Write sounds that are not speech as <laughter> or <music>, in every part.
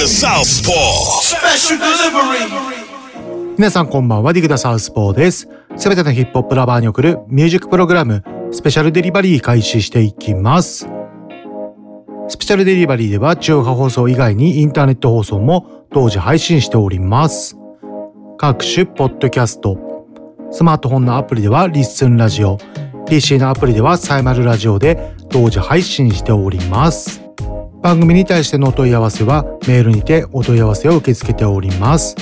The Southpaw. Special delivery. 皆さんこんばんは、ディグダサウスポーです。すべてのヒップホップラバーに送るミュージックプログラム、スペシャルデリバリー開始していきます。スペシャルデリバリーでは地上波放送以外にインターネット放送も同時配信しております。各種ポッドキャスト、スマートフォンのアプリではリッスンラジオ、PC のアプリではサイマルラジオで同時配信しております。番組に対してのお問い合わせはメールにてお問い合わせを受け付けております。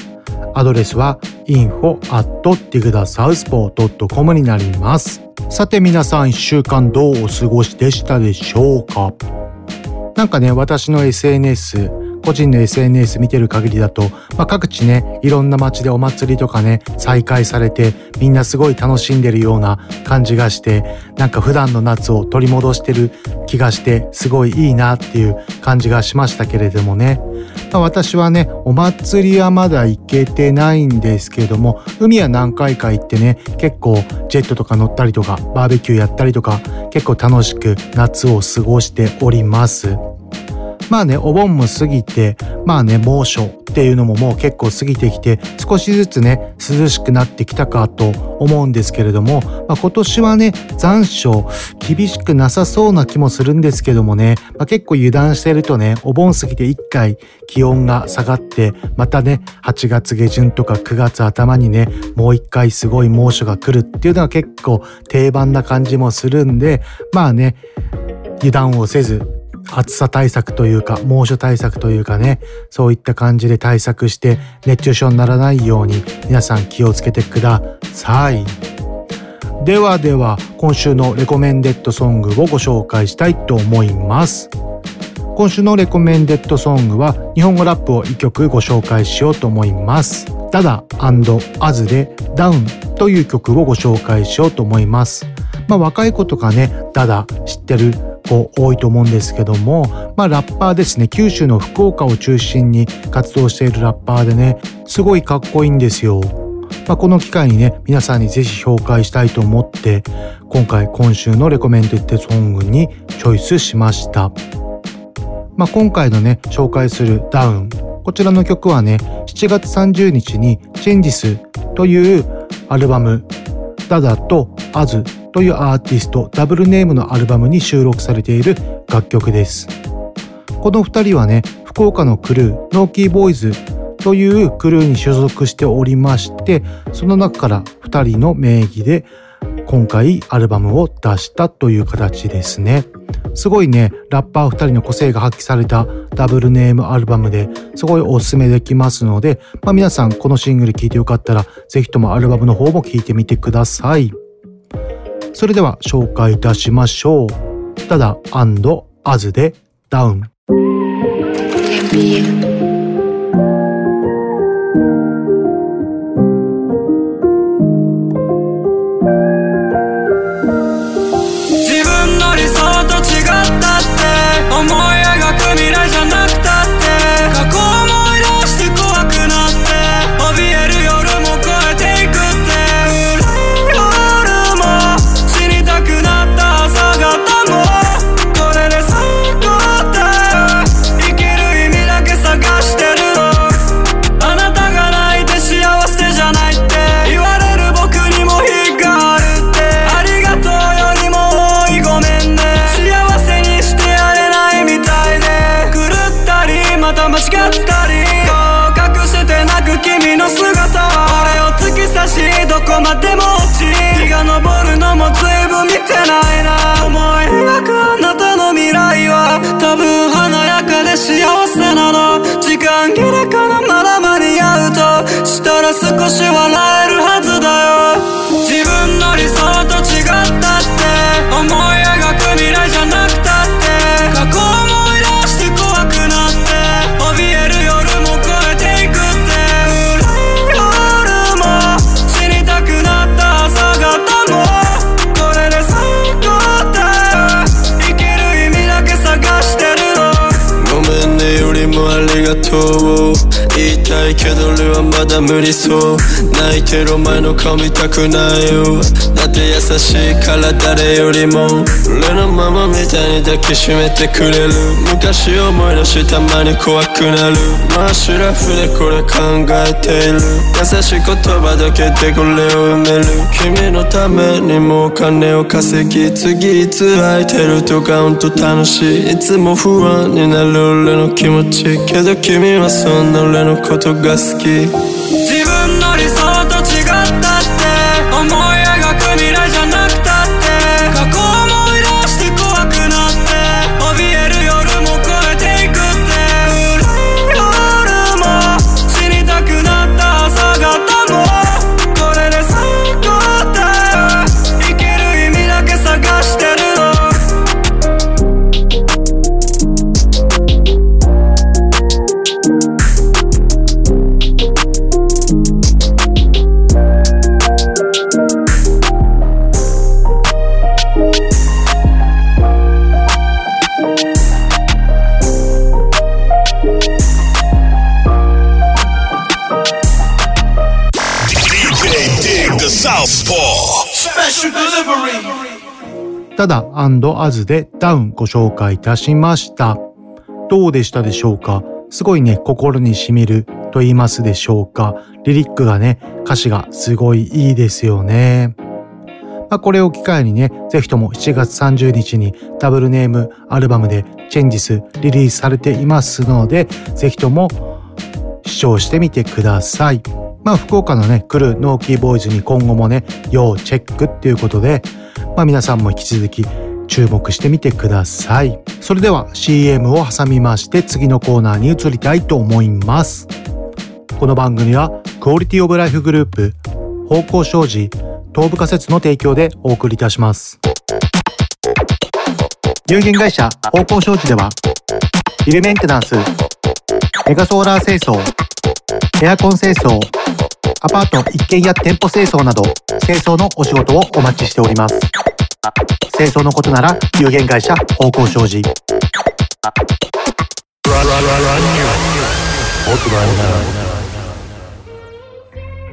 アドレスは info.digdasouthpaw.com になります。さて皆さん一週間どうお過ごしでしたでしょうか？なんかね、私の SNS、個人の SNS 見てる限りだと、まあ、各地ね、いろんな街でお祭りとかね、再開されて、みんなすごい楽しんでるような感じがして、なんか普段の夏を取り戻してる気がして、すごいいいなっていう感じがしましたけれどもね。まあ、私はね、お祭りはまだ行けてないんですけれども、海は何回か行ってね、結構ジェットとか乗ったりとか、バーベキューやったりとか、結構楽しく夏を過ごしております。まあね、お盆も過ぎて、まあね、猛暑っていうのももう結構過ぎてきて、少しずつね、涼しくなってきたかと思うんですけれども、まあ、今年はね、残暑、厳しくなさそうな気もするんですけどもね、まあ、結構油断してるとね、お盆過ぎて一回気温が下がって、またね、8月下旬とか9月頭にね、もう一回すごい猛暑が来るっていうのは結構定番な感じもするんで、まあね、油断をせず、暑さ対策というか猛暑対策というかねそういった感じで対策して熱中症にならないように皆さん気をつけてください。ではでは今週のレコメンデッドソングをご紹介したいと思います。今週のレコメンデッドソングは日本語ラップを1曲ご紹介しようと思います。ダダアズでダウンという曲をご紹介しようと思います。まあ若い子とかねダダ知ってる子多いと思うんですけども、まあラッパーですね、九州の福岡を中心に活動しているラッパーでね、すごいかっこいいんですよ。まあ、この機会にね、皆さんにぜひ紹介したいと思って、今回今週のレコメンデッドソングにチョイスしました。まあ、今回のね、紹介するダウン。こちらの曲はね、7月30日にチェンジスというアルバム、ダダとアズというアーティストダブルネームのアルバムに収録されている楽曲です。この二人はね、福岡のクルー、ノーキーボーイズというクルーに所属しておりまして、その中から二人の名義で今回アルバムを出したという形ですね。すごいね、ラッパー二人の個性が発揮されたダブルネームアルバムですごいおすすめできますので、まあ、皆さんこのシングル聴いてよかったらぜひともアルバムの方も聴いてみてください。それでは紹介いたしましょう。ただアズでダウン。自 to はまだ無理そう。泣いてるお前の顔見たくないよ。だって優しいから誰よりも俺のママみたいに抱きしめてくれる。昔思い出したまに怖くなる。まあシラフでこれ考えている。優しい言葉だけでこれを埋める。君のためにもお金を稼ぎ次いつ空いてるとかほんと楽しい。いつも不安になる俺の気持ち。けど君はそんな俺のことが好き。自分の理想ただアズでダウンご紹介いたしました。どうでしたでしょうか？すごいね、心に染みると言いますでしょうか？リリックがね、歌詞がすごいいいですよね。まあ、これを機会にね、ぜひとも7月30日にダブルネームアルバムでチェンジスリリースされていますので、ぜひとも視聴してみてください。まあ、福岡のね、来るノーキーボーイズに今後もね、要チェックっていうことで、まあ皆さんも引き続き注目してみてください。それでは CM を挟みまして次のコーナーに移りたいと思います。この番組はクオリティオブライフグループ、方向障子、東部仮説の提供でお送りいたします。有限会社方向障子では、ビルメンテナンス、メガソーラー清掃、エアコン清掃、アパート一軒家店舗清掃など、清掃のお仕事をお待ちしております。清掃のことなら、有限会社方向障子。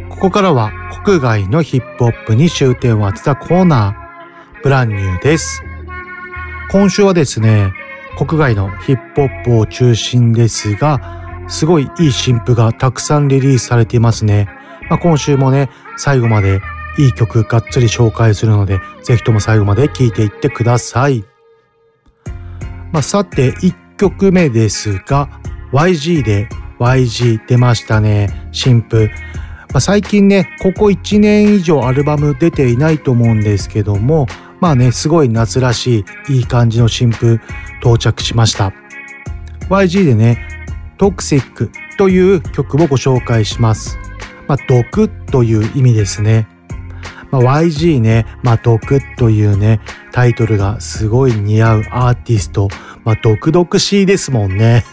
ここからは国外のヒップホップに終点を当てたコーナー、ブランニューです。今週はですね、国外のヒップホップを中心ですが、すごいいい新譜がたくさんリリースされていますね。まあ、今週もね、最後までいい曲がっつり紹介するので、ぜひとも最後まで聴いていってください。まあ、さて、1曲目ですが、YG で YG 出ましたね。新譜。まあ、最近ね、ここ1年以上アルバム出ていないと思うんですけども、まあね、すごい夏らしい、いい感じの新譜到着しました。YG でね、トクシックという曲をご紹介します。まあ、毒という意味ですね。まあ、YG ね、まあ、毒というね、タイトルがすごい似合うアーティスト。まあ、毒々しいですもんね。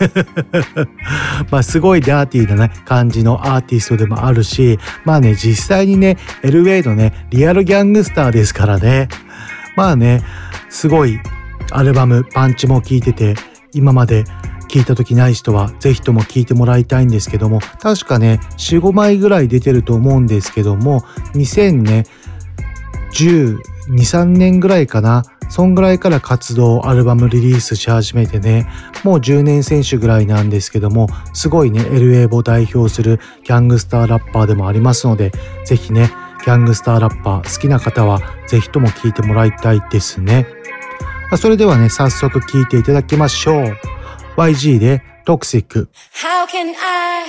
<laughs> まあ、すごいダーティーなね、感じのアーティストでもあるし、まあね、実際にね、LA のね、リアルギャングスターですからね。まあね、すごいアルバム、パンチも効いてて、今まで聞いた時ない人はぜひとも聞いてもらいたいんですけども、確かね、4、5枚ぐらい出てると思うんですけども、2000ね、12、3年ぐらいかな。そんぐらいから活動、アルバムリリースし始めてね、もう10年選手ぐらいなんですけども、すごいね、LA を代表するギャングスターラッパーでもありますので、ぜひね、ギャングスターラッパー好きな方はぜひとも聴いてもらいたいですね。それではね、早速聴いていただきましょう。YG で Toxic。How can I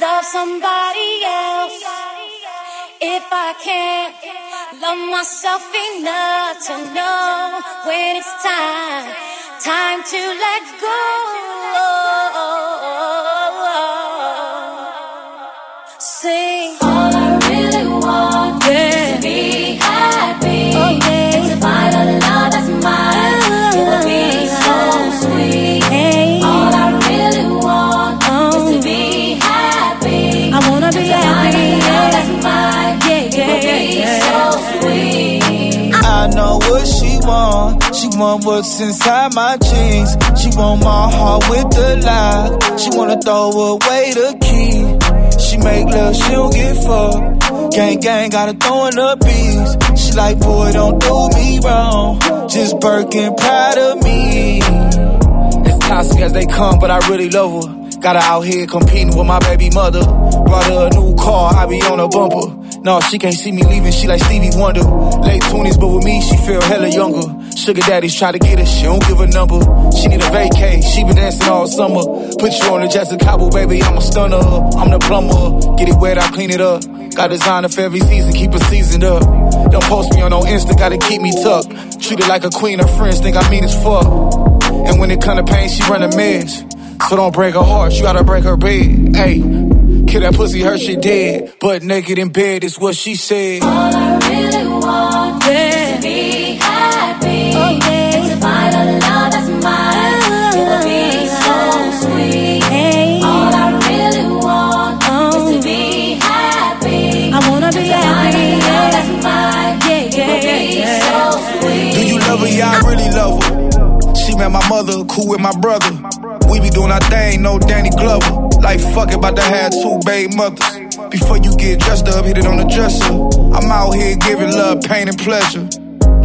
love somebody else if I can't love myself enough to know when it's time, time to let go? Sing. Want. She want what's inside my jeans. She want my heart with the lock. She wanna throw away the key. She make love, she don't get fucked. Gang gang, gotta throw in the beats. She like, boy, don't do me wrong. Just Birkin, proud of me. As toxic as they come, but I really love her. Got her out here competing with my baby mother. Brought her a new car, I be on a bumper. No, she can't see me leaving, she like Stevie Wonder. Late 20s, but with me, she feel hella younger. Sugar daddies try to get her, she don't give a number. She need a vacay, she been dancing all summer. Put you on the Jessica Cabo, baby, I'm a stunner. I'm the plumber, get it wet, I clean it up. Got designer for every season, keep it seasoned up. Don't post me on no Insta, gotta keep me tucked. Treat her like a queen, her friends think I mean as fuck. And when it come to pain, she run a mess. So don't break her heart, you gotta break her bed. Hey, kill that pussy, her she dead. But naked in bed is what she said. All I really want is to be happy. And to find a love that's mine. It would be so sweet. All I really want is to oh. be happy. I wanna be happy. Love that's mine. It would be so sweet. Do you love her? Yeah, I really love her. She met my mother, cool with my brother. We be doing our thing, no Danny Glover. Like fuck about to have two baby mothers. Before you get dressed up, hit it on the dresser. I'm out here giving love, pain, and pleasure.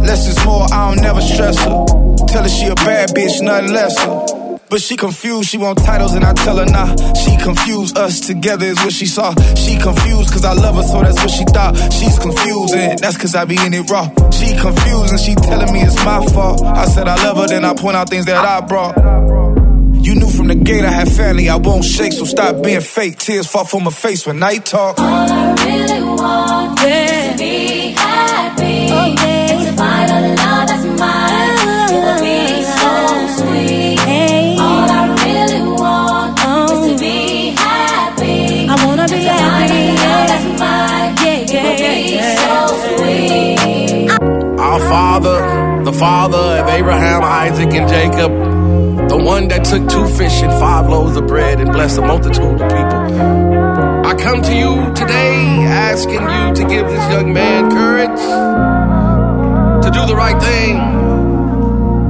Less is more, I don't never stress her. Tell her she a bad bitch, nothing lesser. But she confused, she want titles and I tell her nah. She confused, us together is what she saw. She confused cause I love her, so that's what she thought. She's confused and that's cause I be in it raw. She confused and she telling me it's my fault. I said I love her, then I point out things that I brought. You knew from the gate I had family, I won't shake, so stop being fake. Tears fall from my face when night talk. All I really want is to be happy. And to find a love that's mine. It would be so sweet. All I really want is to oh. be happy. I wanna be happy. Love that's mine. It would be so sweet. Our father, the father of Abraham, Isaac, and Jacob, one that took two fish and five loaves of bread and blessed a multitude of people. I come to you today asking you to give this young man courage to do the right thing.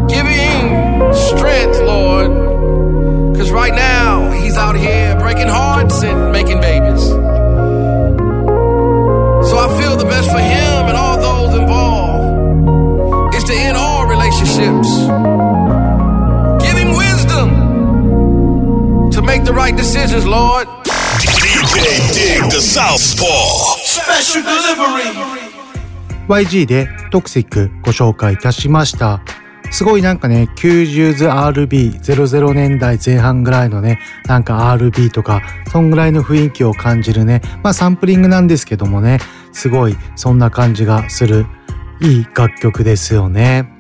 Give him strength, Lord, because right now right decisions, Lord. DJ Dig the Southpaw. Special delivery. YG でトクシックご紹介いたしました。すごいなんかね、90s RB、00年代前半ぐらいのね、なんか RB とか、そんぐらいの雰囲気を感じるね、まあサンプリングなんですけどもね、すごいそんな感じがする、いい楽曲ですよね。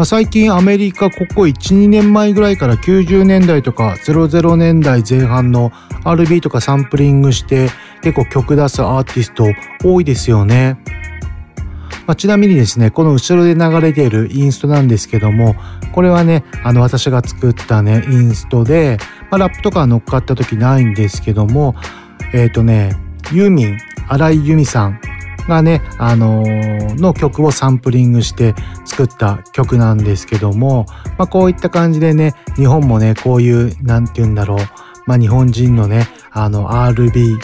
まあ、最近アメリカここ1、2年前ぐらいから90年代とか00年代前半の RB とかサンプリングして結構曲出すアーティスト多いですよね。まあ、ちなみにですね、この後ろで流れているインストなんですけども、これはね、あの私が作ったね、インストで、まあ、ラップとか乗っかった時ないんですけども、えっ、ー、とね、ユーミン、荒井由実さんがね、あのー、の曲をサンプリングして作った曲なんですけども、まあ、こういった感じでね、日本もね、こういう、なんて言うんだろう、まあ、日本人のね、あの、RB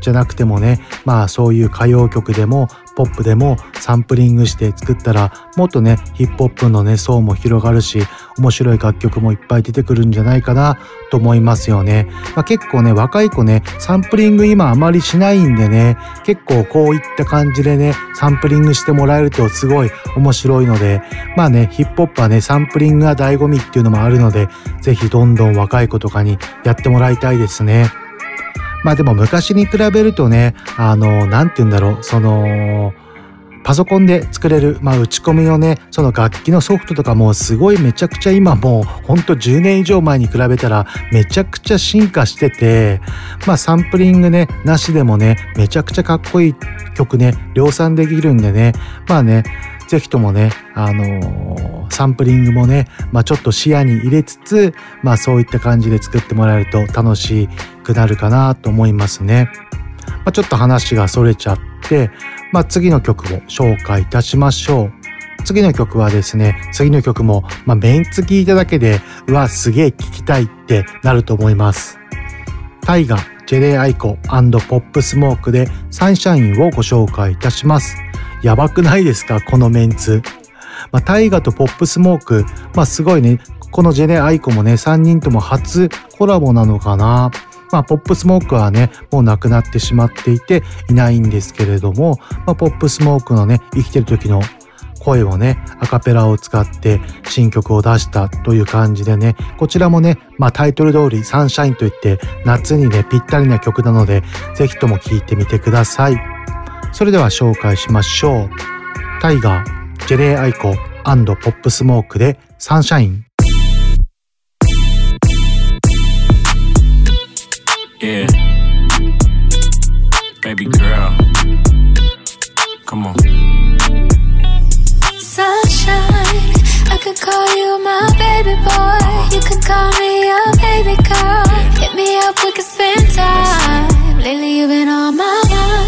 じゃなくてもね、まあそういう歌謡曲でもポップでもサンプリングして作ったらもっとねヒップホップのね層も広がるし面白い楽曲もいっぱい出てくるんじゃないかなと思いますよね。まあ、結構ね若い子ねサンプリング今あまりしないんでね結構こういった感じでねサンプリングしてもらえるとすごい面白いのでまあねヒップホップはねサンプリングが醍醐味っていうのもあるのでぜひどんどん若い子とかにやってもらいたいですね。まあでも昔に比べるとね、あの、なんて言うんだろう、その、パソコンで作れる、まあ打ち込みのね、その楽器のソフトとかもすごいめちゃくちゃ今もうほんと10年以上前に比べたらめちゃくちゃ進化してて、まあサンプリングね、なしでもね、めちゃくちゃかっこいい曲ね、量産できるんでね、まあね、ぜひともね、あのー、サンプリングもね、まあちょっと視野に入れつつ、まあそういった感じで作ってもらえると楽しいくなるかなと思いますね。まあ、ちょっと話がそれちゃって、まあ次の曲を紹介いたしましょう。次の曲はですね、次の曲も、まあ、メンツ聞いただけで、うわ、すげえ聴きたいってなると思います。タイガ、ジェレイアイコポップスモークでサンシャインをご紹介いたします。やばくないですかこのメンツ。まあ、タイガとポップスモーク、まあ、すごいね、このジェネアイコもね、3人とも初コラボなのかな。まあ、ポップスモークはね、もう亡くなってしまっていていないんですけれども、まあ、ポップスモークのね、生きてる時の声をね、アカペラを使って新曲を出したという感じでね、こちらもね、まあタイトル通りサンシャインといって夏にね、ぴったりな曲なので、ぜひとも聴いてみてください。それでは紹介しましょう。タイガー、ジェレイアイコポップスモークでサンシャイン。Yeah. Baby girl. Come on. Sunshine. I could call you my baby boy. You could call me your baby girl. Hit me up, we could spend time. Lately, you've been on my mind.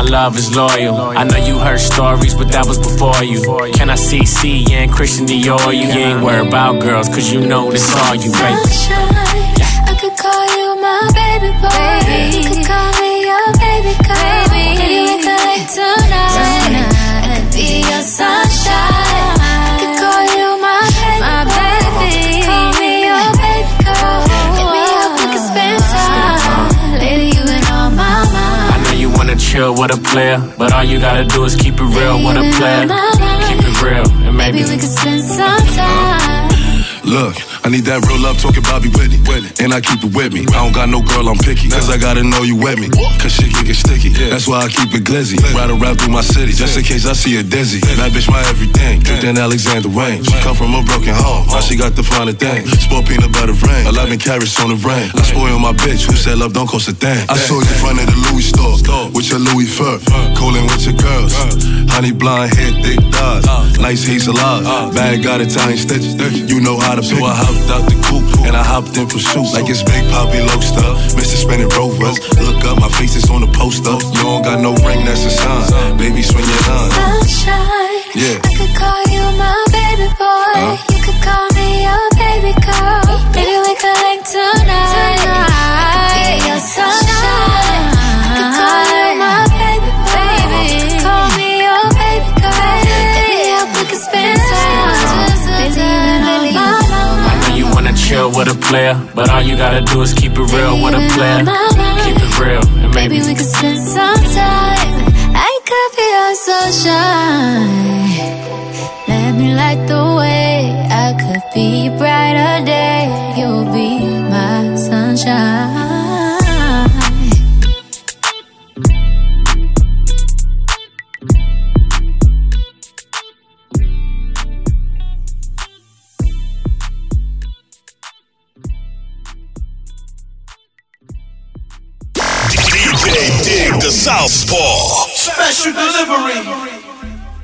love is loyal. I know you heard stories, but that was before you. Can I see C and Christian Dior? You ain't worried about girls, cause you know this all you, baby. Sunshine, I could call you my baby boy. Baby. You could call me your baby girl. Baby. Can you recollect tonight? tonight? I could be your sunshine. Wanna chill with a player, but all you gotta do is keep it real with a player. Keep it real, and maybe, maybe we could spend some time. Look, I need that real love talking Bobby Whitney. And I keep it with me. I don't got no girl, I'm picky. Cause I gotta know you with me. Cause shit can get sticky. That's why I keep it glizzy. Ride around through my city. Just in case I see a dizzy. That bitch my everything. Than Alexander Wayne. She come from a broken home. Now she got the finer thing. Sport peanut butter rain. 11 carats on the rain. I spoil my bitch. Who said love don't cost a thing? I saw you in front of the Louis store. With your Louis fur. Coolin' with your girls. Honey blonde hair, thick thighs. Nice hazel eyes. Bag got Italian stitches. You know how to pick. So I hopped out the coupe and I hopped in pursuit. Like it's Big Poppy Loaster. Mr. Spinning Rovers. Look up, my face is on the poster. You don't got no ring, that's a sign. Baby, swing your line. Sunshine. Yeah. I could call you my baby boy. Huh? You could call me your baby girl. Maybe we could link tonight. I could be your sunshine. A player, but all you gotta do is keep it real with a player. Keep it real, and maybe, Maybe we could spend some time. I could be your sunshine. Let me light the way.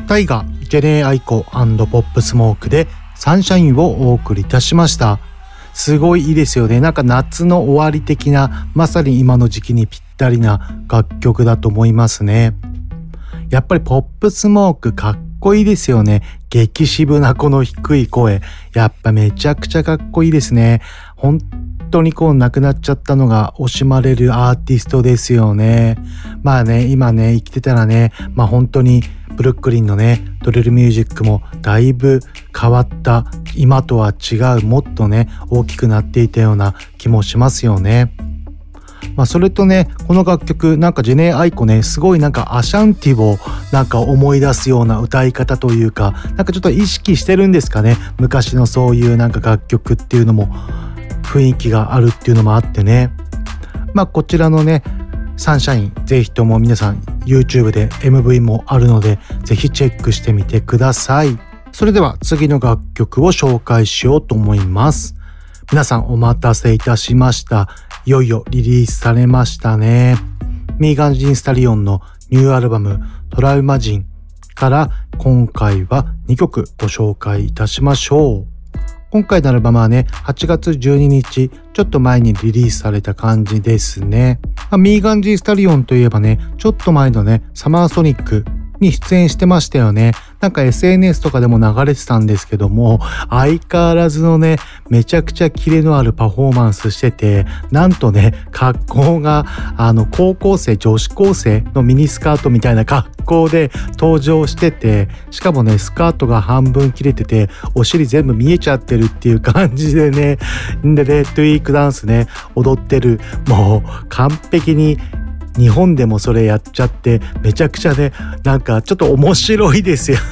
タイガ、ジェレイアイコポップスモークでサンシャインをお送りいたしました。すごいいいですよね。なんか夏の終わり的な、まさに今の時期にぴったりな楽曲だと思いますね。やっぱりポップスモークかっこいいですよね。激渋なこの低い声。やっぱめちゃくちゃかっこいいですね。本当にこう亡くなっちゃったのが惜しまれるアーティストですよね。まあね、今ね、生きてたらね、まあ本当にブルックリンのね、ドリルミュージックもだいぶ変わった、今とは違う、もっとね、大きくなっていたような気もしますよね。まあ、それとね、この楽曲、なんかジェネイアイコね、すごいなんかアシャンティをなんか思い出すような歌い方というか、なんかちょっと意識してるんですかね。昔のそういうなんか楽曲っていうのも雰囲気があるっていうのもあってね。まあこちらのね、サンシャイン、ぜひとも皆さん YouTube で MV もあるので、ぜひチェックしてみてください。それでは次の楽曲を紹介しようと思います。皆さんお待たせいたしました。いよいよリリースされましたね。ミーガンジンスタリオンのニューアルバムトラウマ人から今回は2曲ご紹介いたしましょう。今回のアルバムはね、8月12日、ちょっと前にリリースされた感じですね。まあ、ミーガンジースタリオンといえばね、ちょっと前のね、サマーソニックに出演してましたよね。なんか SNS とかでも流れてたんですけども、相変わらずのね、めちゃくちゃキレのあるパフォーマンスしてて、なんとね、格好が、あの、高校生、女子高生のミニスカートみたいな格好で登場してて、しかもね、スカートが半分切れてて、お尻全部見えちゃってるっていう感じでね、んでね、トゥイークダンスね、踊ってる、もう完璧に日本でもそれやっちゃってめちゃくちゃねなんかちょっと面白いですよ <laughs>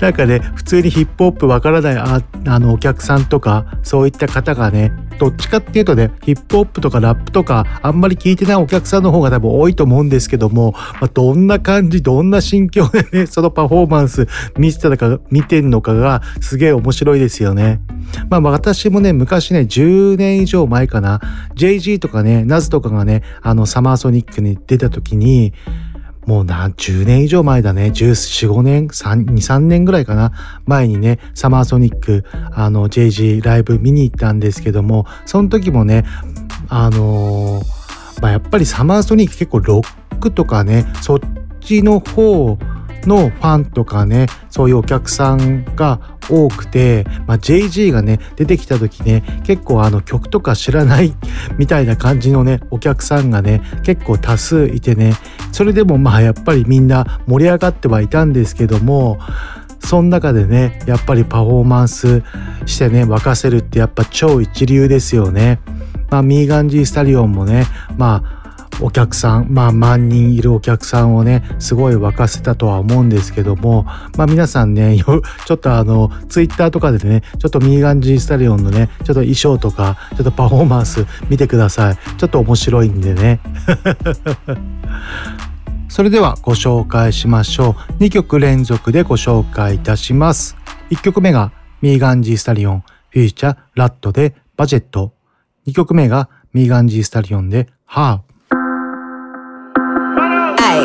なんかね普通にヒップホップわからないああのお客さんとかそういった方がねどっちかっていうとねヒップホップとかラップとかあんまり聞いてないお客さんの方が多分多いと思うんですけども、まあ、どんな感じどんな心境でね <laughs> そのパフォーマンス見てたか見てんのかがすげえ面白いですよね。まあ私もね昔ね10年以上前かな g とかねナズとかがねあのサマーソニックに出た時にもう何十年以上前だね。14、5年、3、2、3年ぐらいかな。前にね、サマーソニック、あの、JG ライブ見に行ったんですけども、その時もね、あのー、まあ、やっぱりサマーソニック結構ロックとかね、そっちの方のファンとかね、そういうお客さんが多くて、まあ、JG がね、出てきた時ね、結構あの曲とか知らない <laughs> みたいな感じのね、お客さんがね、結構多数いてね、それでもまあやっぱりみんな盛り上がってはいたんですけども、その中でね、やっぱりパフォーマンスしてね、沸かせるってやっぱ超一流ですよね。まあ、ミーガンジースタリオンもね、まあ、お客さん、まあ万人いるお客さんをね、すごい沸かせたとは思うんですけども、まあ皆さんね、<laughs> ちょっとあの、ツイッターとかでね、ちょっとミーガンジースタリオンのね、ちょっと衣装とか、ちょっとパフォーマンス見てください。ちょっと面白いんでね。<laughs> それではご紹介しましょう。2曲連続でご紹介いたします。1曲目がミーガンジースタリオンフューチャーラットでバジェット。2曲目がミーガンジースタリオンでハー。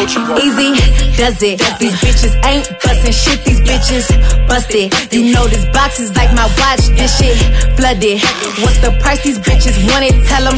Easy does it. These bitches ain't bustin' shit. These bitches busted. You know this box is like my watch. This shit flooded. What's the price? These bitches want it. Tell them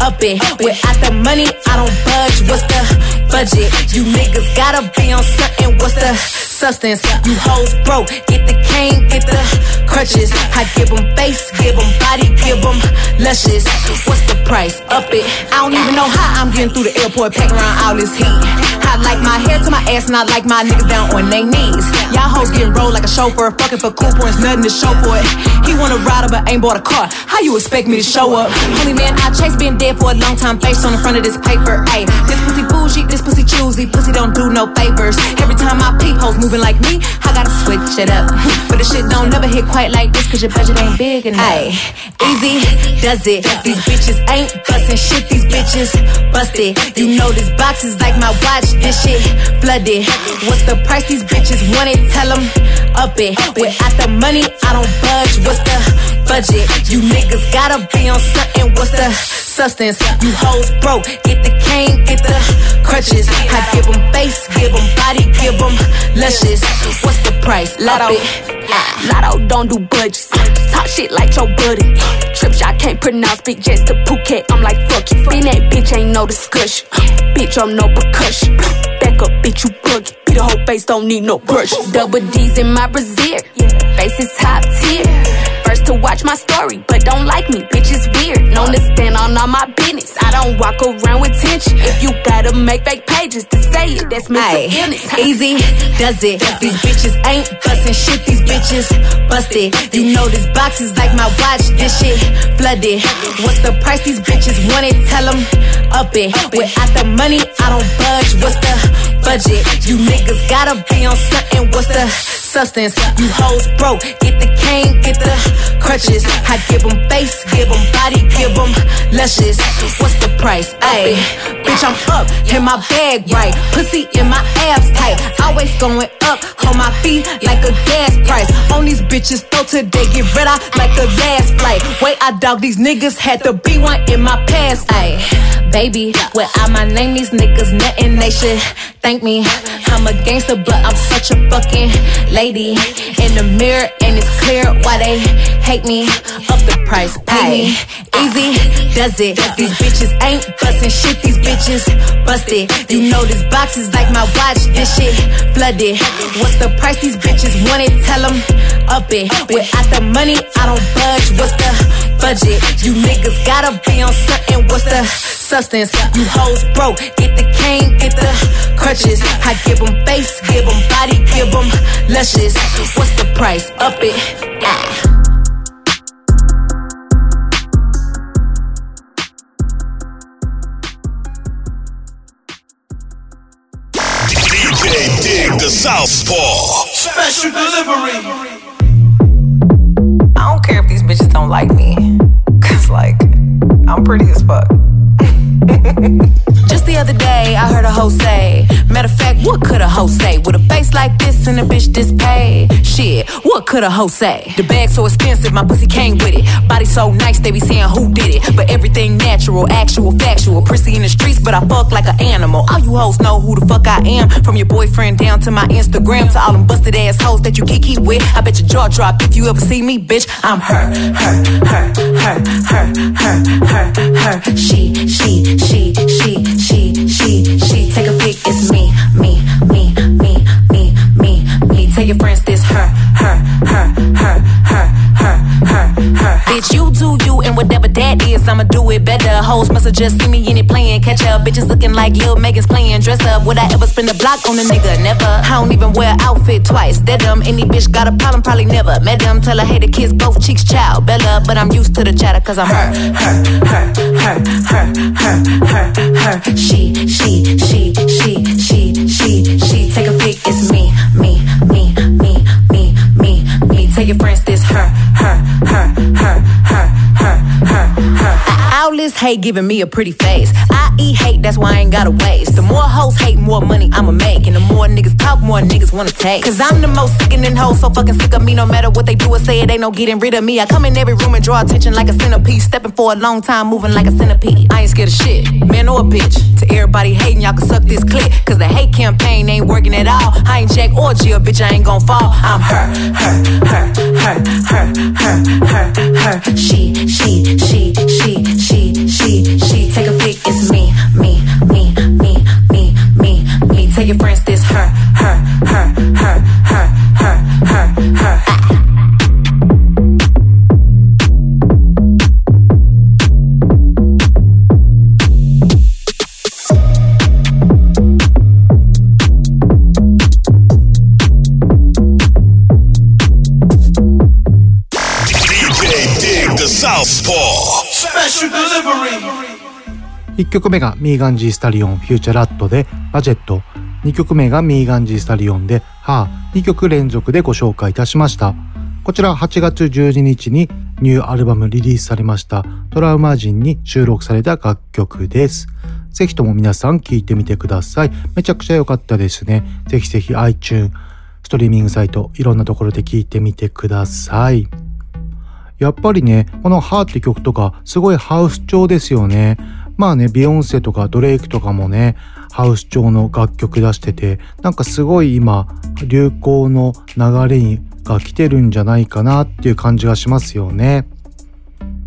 up it. Without the money, I don't budge. What's the budget? You niggas gotta be on something. What's the substance? You hoes broke. Get the cane, get the crutches. I give them face, give them body, give them luscious. What's the price? Up it. I don't even know how I'm getting through the airport, packing around all this heat. I like my hair to my ass and I like my niggas down on their knees. Y'all hoes getting rolled like a chauffeur, fucking for cool points, nothing to show for it. He wanna ride up but ain't bought a car. How you expect me to show up? Only man I chase been dead for a long time, face on the front of this paper. Ayy, this pussy bougie, this pussy choosy, pussy don't do no favors. Every time I peep hoes moving like me, I gotta switch it up. But the shit don't never hit quite like this, cause your budget ain't big enough. Ayy, easy does it. These bitches ain't bustin' shit, these bitches busted. You know this box is like my watch, this shit flooded. What's the price these bitches want it? Tell them up it. Without the money, I don't budge. What's the budget? You niggas gotta be on something. What's the substance? You hoes broke. Get the cane, get the crutches. I give them face, give them body, give them luscious. What's the price? Lotto. Lotto don't do budgets. Talk shit like your buddy. Trips I can't pronounce. Big jets to Phuket. I'm like, fuck you. Been that bitch ain't no discussion. Bitch, I'm no percussion. Back up, bitch, you buggy. Be the whole face, don't need no brush. Double D's in my brazier. Face is top tier. First to watch my story, but don't like me, bitch, it's weird. Known to stand on all my business. I don't walk around with tension. If you gotta make fake pages to say it, that's mental illness. Easy does it. These bitches ain't bustin' shit, these bitches busted. You know this box is like my watch, this shit flooded. What's the price these bitches want it? Tell them up it. Without the money, I don't budge. What's the budget. You niggas gotta be on something. What's the substance? You hoes broke. Get the cane, get the crutches. I give them face, give them body, give them luscious. What's the price? Ayy, bitch, I'm up in my bag right. Pussy in my abs tight. Always going up on my feet like a gas price. On these bitches, throw today, get rid of like the last flight. Wait, I dog these niggas had to be one in my past. Ayy, baby, without my name, these niggas nothing. They should thank me. I'm a gangster, but I'm such a fucking lady. In the mirror, and it's clear why they hate me. Up the price, pay me. Easy does it. These bitches ain't busting shit. These bitches busted. You know this box is like my watch. This shit flooded. What's the price? These bitches want it. Tell them up it. Without the money, I don't budge. What's the budget? You niggas gotta be on something. What's the substance? You hoes broke. Get the cane, get the crutches. I give them face, give them body, give them luscious. What's the price? Up it. Ah. Southpaw. Special delivery. I don't care if these bitches don't like me. Cause, like, I'm pretty as fuck. <laughs> Day, I heard a hoe say, Matter of fact, what could a hoe say? With a face like this and a bitch this paid? Shit, what could a hoe say? The bag so expensive, my pussy came with it. Body so nice, they be saying who did it. But everything natural, actual, factual. Prissy in the streets, but I fuck like an animal. All you hoes know who the fuck I am. From your boyfriend down to my Instagram, to all them busted ass hoes that you kiki with. I bet your jaw drop if you ever see me, bitch. I'm her, her, her, her, her, her, her, her. She, she, she, she, she, she, she. Take a pic, it's me, me, me, me, me, me, me. Tell your friends this her, her, her, her, her, her, her, her. Bitch, you do you and whatever that is, I'ma do it better. Hoes must have just seen me in it playing catch up. Bitches looking like Lil Megan's playing dress up. Would I ever spend a block on a nigga? Never. I don't even wear outfit twice. Dead them. Any bitch got a problem, probably never met them. Tell her, hey, the kids both cheeks child. Bella, but I'm used to the chatter cause I'm her, her, her, her, her, her, her, her. She, she, she, she, she, she, she. Take a pic, it's me, me, me, me, me, me, me. Tell your friends this her, her, her, her, her, her, her, her. This hate giving me a pretty face. I eat hate, that's why I ain't gotta waste. The more hoes hate, more money I'ma make. And the more niggas talk, more niggas wanna take. Cause I'm the most sickening hoe, so fucking sick of me. No matter what they do or say, it ain't no getting rid of me. I come in every room and draw attention like a centipede. Stepping for a long time, moving like a centipede. I ain't scared of shit, man or a bitch. To everybody hating, y'all can suck this clip. Cause the hate campaign ain't working at all. I ain't Jack or Jill, bitch, I ain't gon' fall. I'm her, her, her, her, her, her, her, her. She, she, she, she, she, she, she. Take a pic, it's me, me, me, me, me, me, me. Tell your friends this her, her, her, her, her, her, her, her. 1曲目がミーガンジースタリオンフューチャーラットでバジェット。2曲目がミーガンジースタリオンでハー。2曲連続でご紹介いたしました。こちら8月12日にニューアルバムリリースされました Traumazine に収録された楽曲です。ぜひとも皆さん聴いてみてください。めちゃくちゃ良かったですね。ぜひぜひ iTunes、ストリーミングサイト、いろんなところで聴いてみてください。やっぱりね、このハーって曲とか、すごいハウス調ですよね。まあね、ビヨンセとかドレイクとかもね、ハウス調の楽曲出してて、なんかすごい今、流行の流れが来てるんじゃないかなっていう感じがしますよね。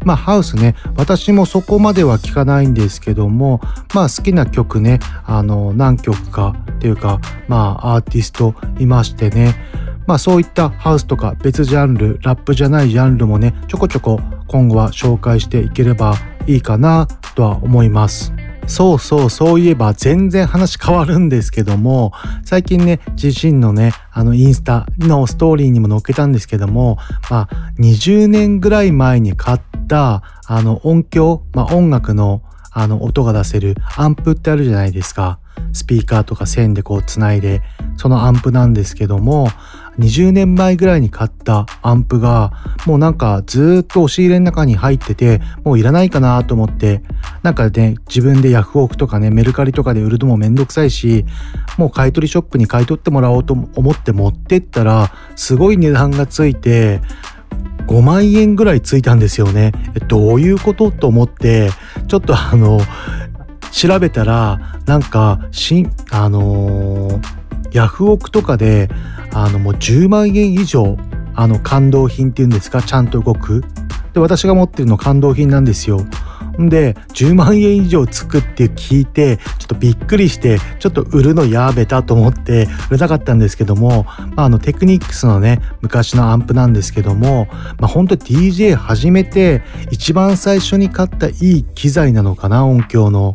まあハウスね、私もそこまでは聞かないんですけども、まあ好きな曲ね、あの、何曲かっていうか、まあアーティストいましてね、まあそういったハウスとか別ジャンル、ラップじゃないジャンルもね、ちょこちょこ今後は紹介していければいいかなとは思います。そうそう、そういえば全然話変わるんですけども、最近ね、自身のね、あのインスタのストーリーにも載っけたんですけども、まあ20年ぐらい前に買ったあの音響、まあ音楽のあの音が出せるアンプってあるじゃないですか。スピーカーとか線でこうつないで、そのアンプなんですけども、20年前ぐらいに買ったアンプが、もうなんかずっと押し入れの中に入ってて、もういらないかなと思って、なんかね、自分でヤフオクとかね、メルカリとかで売るのもめんどくさいし、もう買い取りショップに買い取ってもらおうと思って持ってったら、すごい値段がついて、5万円ぐらいついたんですよね。どういうことと思って、ちょっとあの、調べたら、なんか、しん、あのー、ヤフオクとかで、あの、もう10万円以上、あの、感動品っていうんですか、ちゃんと動く。で、私が持ってるの感動品なんですよ。んで、10万円以上つくって聞いて、ちょっとびっくりして、ちょっと売るのやべたと思って売れたかったんですけども、まあ、あの、テクニックスのね、昔のアンプなんですけども、まあ、ほんと DJ 始めて、一番最初に買ったいい機材なのかな、音響の。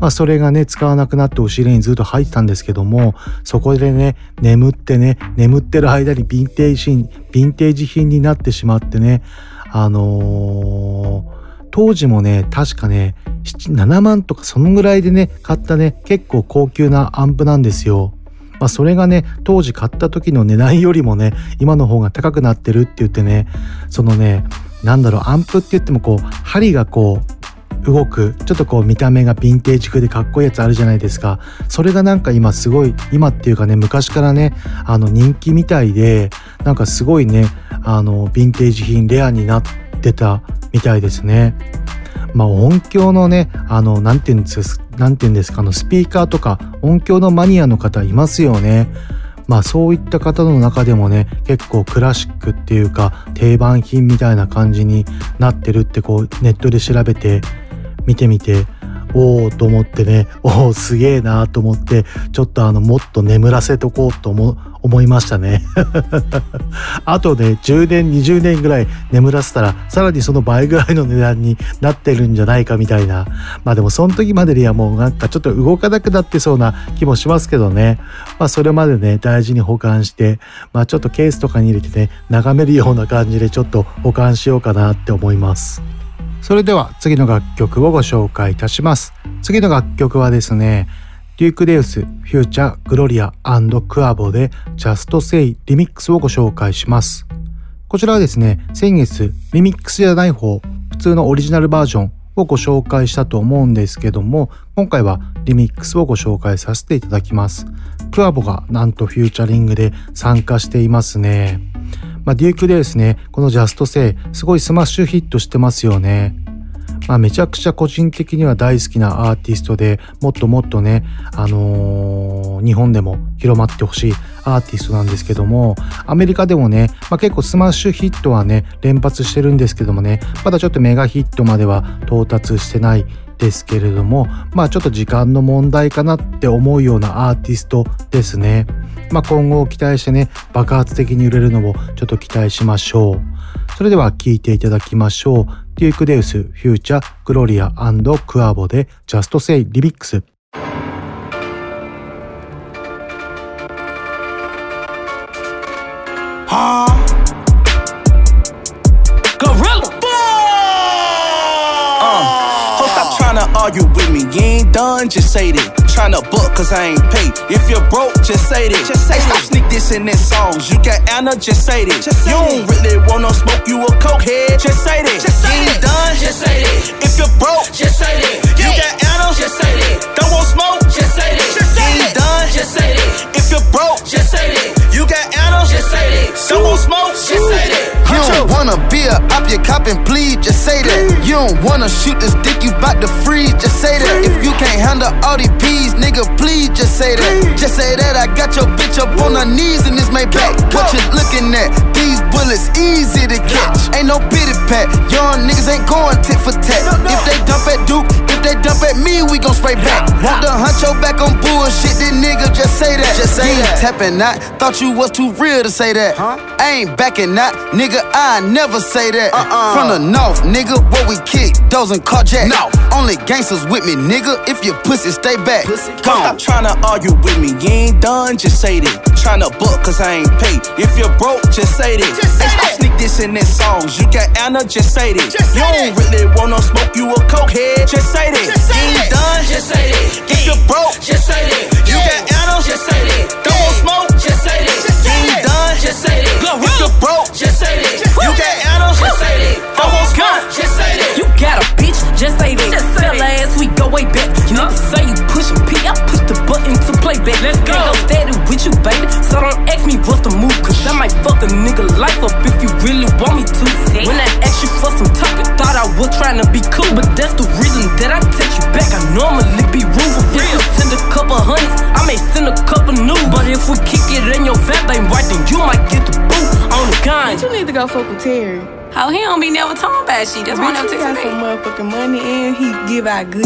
まあそれがね、使わなくなって押し入れにずっと入ってたんですけども、そこでね、眠ってね、眠ってる間にヴィンテージ品、ヴィンテージ品になってしまってね、あのー、当時もね、確かね、7万とかそのぐらいでね、買ったね、結構高級なアンプなんですよ。まあそれがね、当時買った時の値段よりもね、今の方が高くなってるって言ってね、そのね、なんだろう、アンプって言ってもこう、針がこう、動くちょっとこう見た目がヴィンテージ風でかっこいいやつあるじゃないですか。それがなんか今すごい今っていうかね昔からねあの人気みたいでなんかすごいねあのヴィンテージ品レアになってたみたいですね。まあ音響のねあの何て言うんですなんて言うんですかあのスピーカーとか音響のマニアの方いますよね。まあそういった方の中でもね結構クラシックっていうか定番品みたいな感じになってるってこうネットで調べて見てみておおと思ってねおおすげえなと思ってちょっとあのもっと眠らせとこうと思思いましたね。<laughs> あとね10年20年ぐらい眠らせたらさらにその倍ぐらいの値段になってるんじゃないかみたいな。まあでもその時までにはもうなんかちょっと動かなくなってそうな気もしますけどね。まあそれまでね大事に保管してまあちょっとケースとかに入れてね眺めるような感じでちょっと保管しようかなって思います。それでは次の楽曲をご紹介いたします。次の楽曲はですね、デューク・デウス、フューチャー、グロリアクアボで Just Say リミックスをご紹介します。こちらはですね、先月リミックスじゃない方、普通のオリジナルバージョンをご紹介したと思うんですけども、今回はリミックスをご紹介させていただきます。クアボがなんとフューチャリングで参加していますね。まあ、デュークデュースね、この Just Say、すごいスマッシュヒットしてますよね。まあ、めちゃくちゃ個人的には大好きなアーティストでもっともっとね、あのー、日本でも広まってほしいアーティストなんですけどもアメリカでもね、まあ、結構スマッシュヒットはね連発してるんですけどもねまだちょっとメガヒットまでは到達してないですけれどもまあちょっと時間の問題かなって思うようなアーティストですね。まあ、今後を期待してね爆発的に売れるのをちょっと期待しましょう。それでは聴いていただきましょう。デュークデウス、フューチャー、グロリアクアボで Just Say リミックス。はあ argue with me. You ain't done, just say that. Tryna book, cause I ain't paid. If you're broke, just say that. Just say hey, stop sneak this in their songs. You got Anna, just say that. Just say you don't really wanna smoke, you a cokehead. Just say that. Just say you ain't done, just say that. If you're broke, just say that. You got Anna, just say that. Don't want smoke, just say that. Just say you ain't done, just say that. If you're broke, just say that. You got Anna, just say that. Don't want smoke, just say that. You don't wanna be a op, you copping, please, just say that. You don't wanna shoot this dick, you bout to freeze, just say that. If you can't handle all these peas, nigga, please just say that. Just say that I got your bitch up on her knees in this Maybach. What you looking at? These bullets easy to catch. Ain't no pity pat. Young niggas ain't going tit for tat. If they dump at Duke, if they dump at me, we gon' spray back. Want to hunt your back on bullshit, then nigga just say that. Just say that. Tapping that. Thought you was too real to say that. I ain't backing that, nigga. I never say that. Uh-uh. From the north, nigga, where we kick, those and carjack. No. Only gangsters with me, nigga. If your pussy stay back. Come stop to argue with me. You ain't done, just say that. Tryna book, cause I ain't paid. If you're broke, just say that. This in their songs. You got Anna, just say this. Just you don't that. really wanna smoke, you a cokehead, just say that. Just go fuck with Terry. Oh, he don't be never talking about shit. That's why I'm Bitch, he got some motherfucking money and he give out good.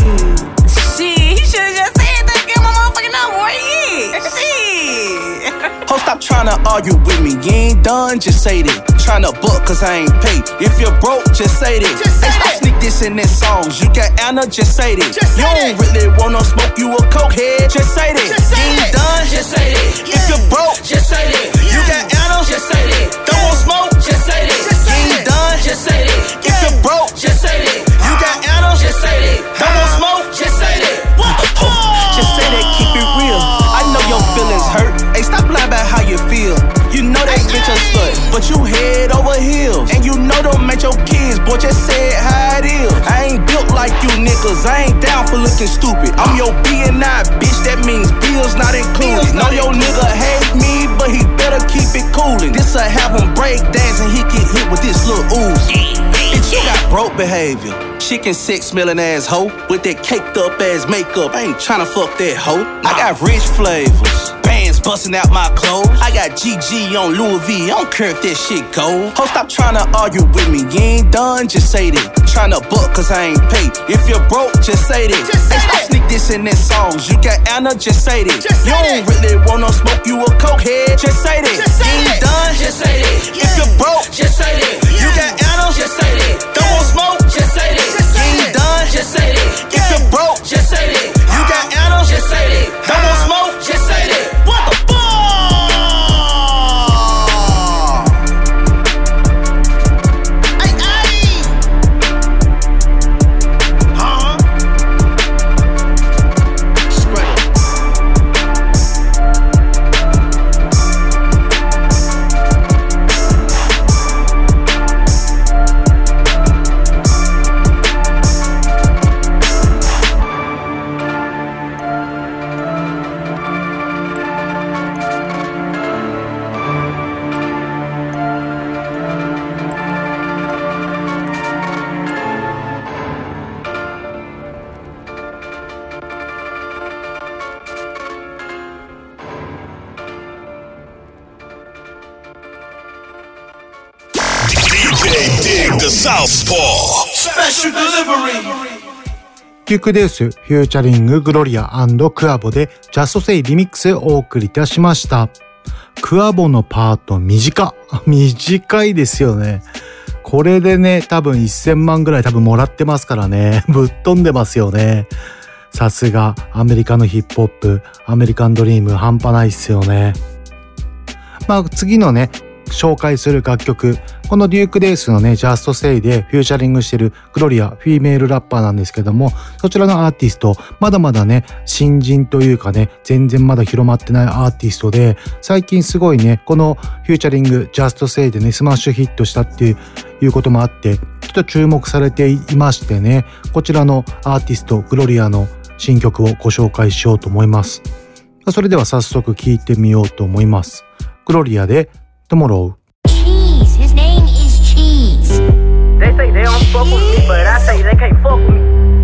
Shit, he should've just said that. Give my motherfucking number. Where he is? Shit. Ho, stop tryna argue with me. You ain't done, just say that. Tryna book, cause I ain't paid. If you're broke, just say that. Just say hey, stop sneak this in their songs. You got Anna, just say that. Just you don't that. really want no smoke, you a cokehead, just say that. Just say you ain't done, just say that. Yeah. If you're broke, just say that. Yeah. You got Anna, just say that. Don't want smoke, just say that. Just you ain't done, just say that. If you're broke, just say that. You got Anna, just say that. Don't want smoke, just say that. Just say that, keep it real. I know your feelings hurt. Hey, stop lying about how you feel. You know that bitch a slut, but you head niggas, I ain't down for looking stupid. I'm your B&I, bitch, that means bills not included. Know your nigga hate me, but he better keep it coolin'. This'll have him break dance and he get hit with this little ooze. Bitch, you got broke behavior. Chicken sex smelling ass hoe with that caked up ass makeup. I ain't tryna fuck that hoe. I got rich flavors. Bands busting out my clothes. I got GG on Louis V. I don't care if that shit gold. Ho, stop tryna argue with me. You ain't done, just say that. Tryna buck, cause I ain't paid. If you're broke, just say that. Just say hey, stop sneak this in their songs. You got Anna, just say that. Just you don't that. really wanna smoke, you a cokehead. Just say that. Just say you ain't that. done, just say that. Yeah. If you're broke, just say that. Yeah. You got Anna, just say that. Don't want smoke, just say that. Just you ain't done, just say that. If you're broke, just say that. You got Anna, just say that. Don't want smoke, just say that. デュークデュース、featuring、グロリアクアボで Just Say Remix お送りいたしました。クアボのパート短。<laughs> 短いですよね。これでね、多分1000万ぐらい多分もらってますからね。<laughs> ぶっ飛んでますよね。さすが、アメリカのヒップホップ、アメリカンドリーム半端ないっすよね。まあ次のね、紹介する楽曲、このデュークデュースのね、 Just Say で featuring してるグロリア、フィーメールラッパーなんですけども、そちらのアーティスト、まだまだね、新人というかね、全然まだ広まってないアーティストで、最近すごいね、この featuring、Just Say でね、スマッシュヒットしたっていういうこともあって、ちょっと注目されていましてね、こちらのアーティスト、グロリアの新曲をご紹介しようと思います。それでは早速聴いてみようと思います。グロリアで Tomorrow Cheese. His name is Cheese. They say they don't fuck with me, but I say they can't fuck with me.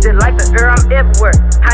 Just like the girl, I'm everywhere.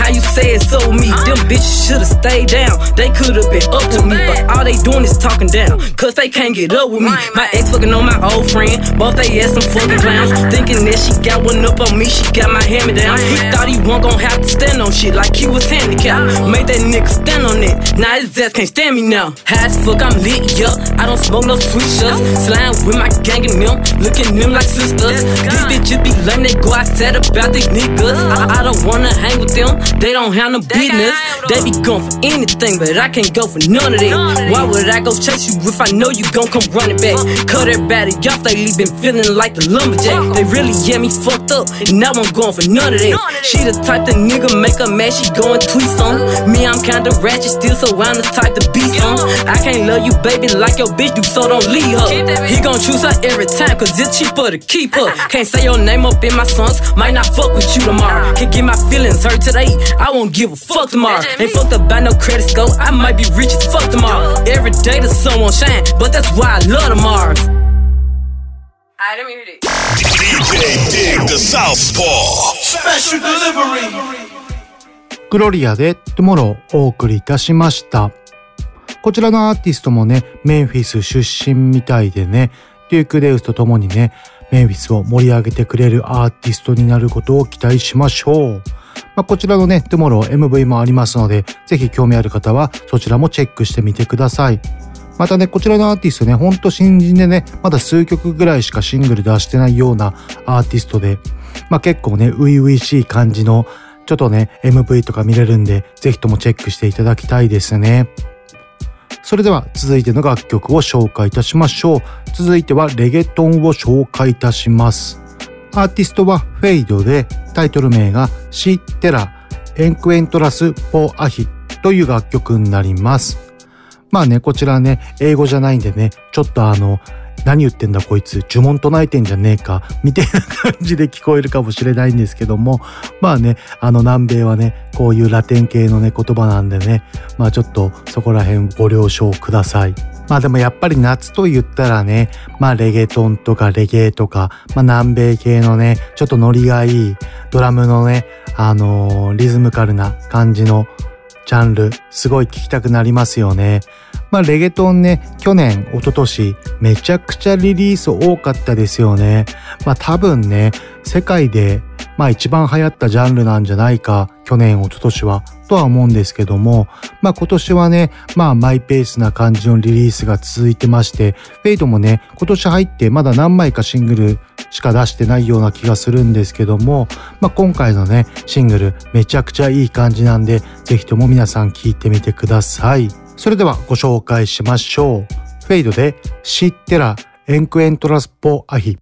How you say it so me? Them bitches should've stayed down. They could've been up with me, but all they doing is talking down. Cause they can't get up with me. My ex fucking on my old friend. Both they ass some fucking clowns. <laughs> Thinking that she got one up on me, she got my hand me down. He thought he wasn't gonna have to stand on shit like he was handicapped. Oh. Made that nigga stand on it. Now his ass can't stand me now. High as fuck, I'm lit, yeah. I don't smoke no sweet shots. Oh. Slime with my gang and them. Looking them like sisters. These bitches be lame, they go outside about these niggas. Oh. I, I don't wanna hang with them. They don't have no business. They be going for anything, but I can't go for none of that. Why would I go chase you if I know you gon' come running back? Cut everybody off, they leave been feeling like the lumberjack. They really yeah me fucked up, and now I'm going for none of that. She the type that nigga make her mad, she going tweets on. Me, I'm kinda ratchet still, so I'm the type to be on. I can't love you, baby, like your bitch do, so don't leave her. He gon' choose her every time, cause it's cheaper to keep her. <laughs> Can't say your name up in my songs, might not fuck with you tomorrow. Can't get my feelings hurt today, I won't give a fuck tomorrow. Ain't fucked up by no credit score, I might be rich as fuck tomorrow. Every day the sun won't shine, but that's why I love hear this. DJ Dig the Southpaw. Special delivery. グロリアで Tomorrow お送りいたしました。こちらのアーティストもね、メンフィス出身みたいでね、デューク・デウスと共にね、メンフィスを盛り上げてくれるアーティストになることを期待しましょう。まあ、こちらのね、Tomorrow MV もありますので、ぜひ興味ある方はそちらもチェックしてみてください。またね、こちらのアーティストね、ほんと新人でね、まだ数曲ぐらいしかシングル出してないようなアーティストで、まあ結構ね、初々しい感じの、ちょっとね、MV とか見れるんで、ぜひともチェックしていただきたいですね。それでは続いての楽曲を紹介いたしましょう。続いてはレゲトンを紹介いたします。アーティストはフェイドでタイトル名がシ・テラ・エンクエントラス・ポ・アヒという楽曲になります。まあね、こちらね、英語じゃないんでね、ちょっとあの、何言ってんだこいつ、呪文唱えてんじゃねえか、みたいな感じで聞こえるかもしれないんですけども、まあね、あの南米はね、こういうラテン系のね、言葉なんでね、まあちょっとそこら辺ご了承ください。まあでもやっぱり夏と言ったらね、まあレゲトンとかレゲエとか、まあ南米系のね、ちょっとノリがいい、ドラムのね、あのーリズムカルな感じのジャンル、すごい聞きたくなりますよね。まあ、レゲトンね、去年、一昨年、めちゃくちゃリリース多かったですよね。まあ、多分ね、世界で、まあ、一番流行ったジャンルなんじゃないか、去年、一昨年は、とは思うんですけども、まあ、今年はね、まあ、マイペースな感じのリリースが続いてまして、フェイドもね、今年入ってまだ何枚かシングルしか出してないような気がするんですけども、まあ、今回のね、シングル、めちゃくちゃいい感じなんで、ぜひとも皆さん聴いてみてください。それではご紹介しましょう。フェイドでシッテラエンクエントラスポアヒ。